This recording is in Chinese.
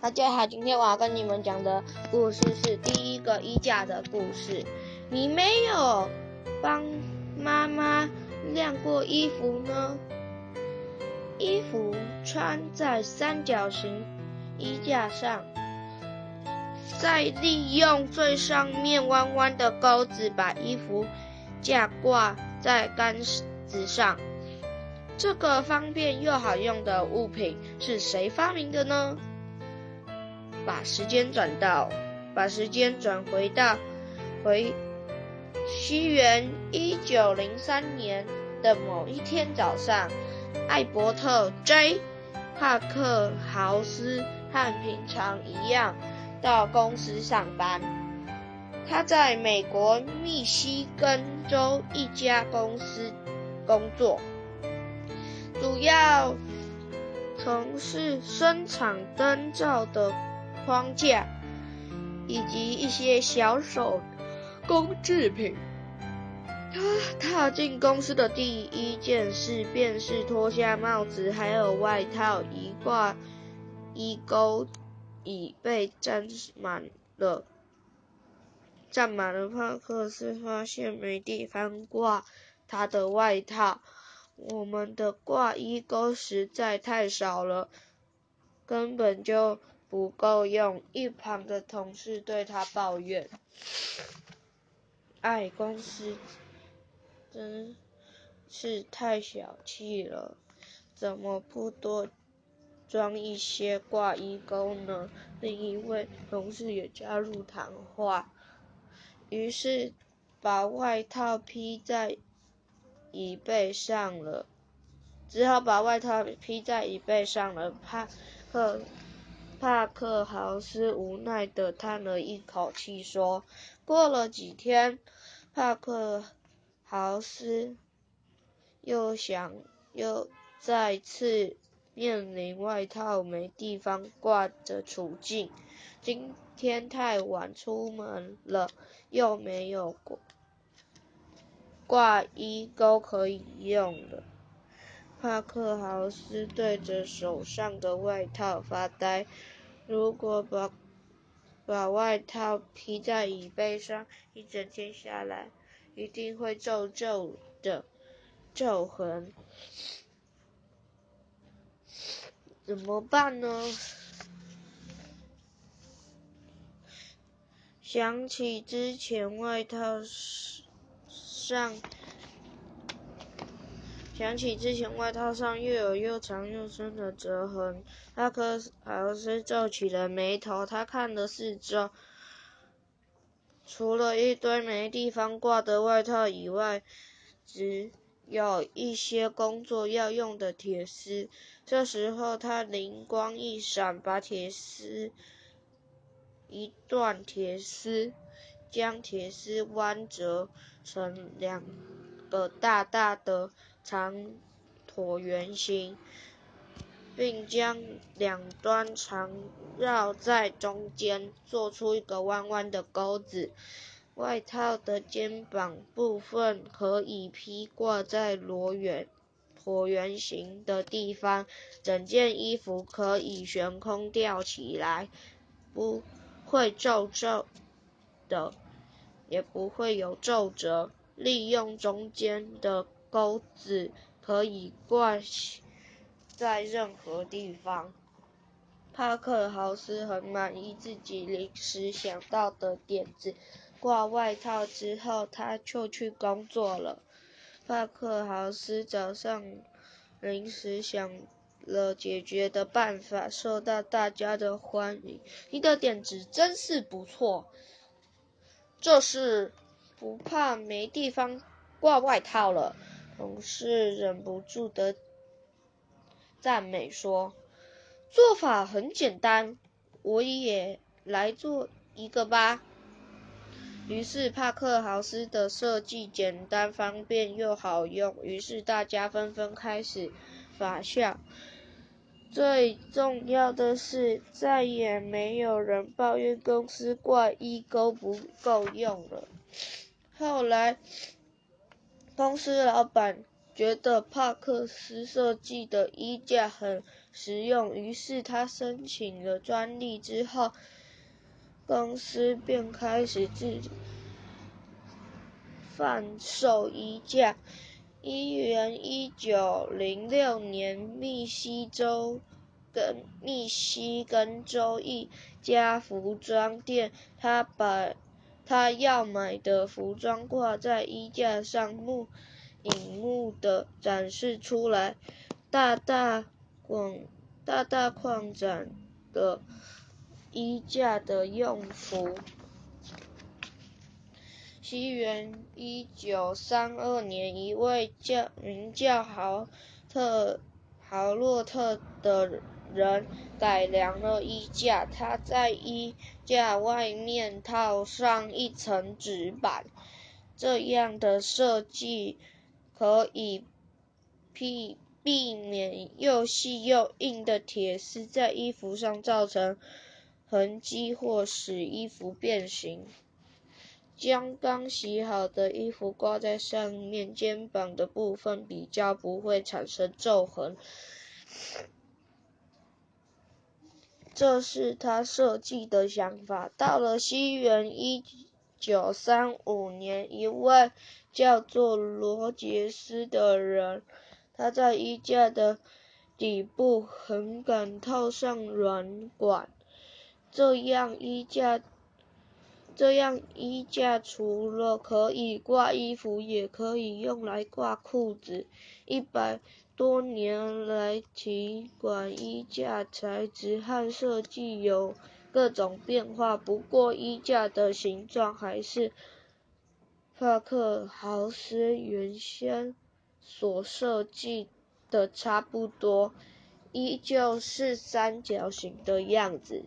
大家好，今天我要跟你们讲的故事是第一个衣架的故事。你没有帮妈妈晾过衣服呢？衣服穿在三角形衣架上，再利用最上面弯弯的钩子把衣服架挂在杆子上。这个方便又好用的物品是谁发明的呢？把时间转到，把时间转回到回西元一九零三年的某一天早上，艾伯特 ·J· 帕克豪斯和平常一样到公司上班。他在美国密西根州一家公司工作，主要从事生产灯罩的。框架以及一些小手工制品。他踏进公司的第一件事便是脱下帽子，还有外套，一挂衣钩已被占满了。沾满了，帕克斯发现没地方挂他的外套。我们的挂衣钩实在太少了，根本就。不够用，一旁的同事对他抱怨：“哎，公司真是太小气了，怎么不多装一些挂衣钩呢？”另一位同事也加入谈话，于是把外套披在椅背上了，只好把外套披在椅背上了。帕克。帕克豪斯无奈地叹了一口气，说：“过了几天，帕克豪斯又想又再次面临外套没地方挂的处境。今天太晚出门了，又没有挂挂衣钩可以用了。”帕克豪斯对着手上的外套发呆。如果把把外套披在椅背上，一整天下来，一定会皱皱的皱痕。怎么办呢？想起之前外套上。想起之前外套上又有又长又深的折痕，阿克豪斯皱起了眉头。他看了四周，除了一堆没地方挂的外套以外，只有一些工作要用的铁丝。这时候他灵光一闪，把铁丝一段铁丝，将铁丝弯折成两个大大的。长椭圆形，并将两端缠绕在中间，做出一个弯弯的钩子。外套的肩膀部分可以披挂在螺圆椭圆形的地方，整件衣服可以悬空吊起来，不会皱皱的，也不会有皱褶。利用中间的。钩子可以挂在任何地方。帕克豪斯很满意自己临时想到的点子。挂外套之后，他就去工作了。帕克豪斯早上临时想了解决的办法，受到大家的欢迎。你的点子真是不错，这是不怕没地方挂外套了。同事忍不住的赞美说：“做法很简单，我也来做一个吧。”于是帕克豪斯的设计简单方便又好用，于是大家纷纷开始发笑。最重要的是，再也没有人抱怨公司挂衣钩不够用了。后来。公司老板觉得帕克斯设计的衣架很实用，于是他申请了专利之后，公司便开始制贩售衣架。一元一九零六年，密西州跟密西根州一家服装店，他把他要买的服装挂在衣架上，目引目的展示出来，大大广大大扩展了衣架的用途。西元一九三二年，一位叫名叫豪特豪洛特的人改良了衣架，他在衣架外面套上一层纸板，这样的设计可以避避免又细又硬的铁丝在衣服上造成痕迹或使衣服变形。将刚洗好的衣服挂在上面，肩膀的部分比较不会产生皱痕。这是他设计的想法。到了西元一九三五年，一位叫做罗杰斯的人，他在衣架的底部横杆套上软管，这样衣架。这样衣架除了可以挂衣服，也可以用来挂裤子。一百多年来，尽管衣架材质和设计有各种变化，不过衣架的形状还是帕克豪斯原先所设计的差不多，依旧是三角形的样子。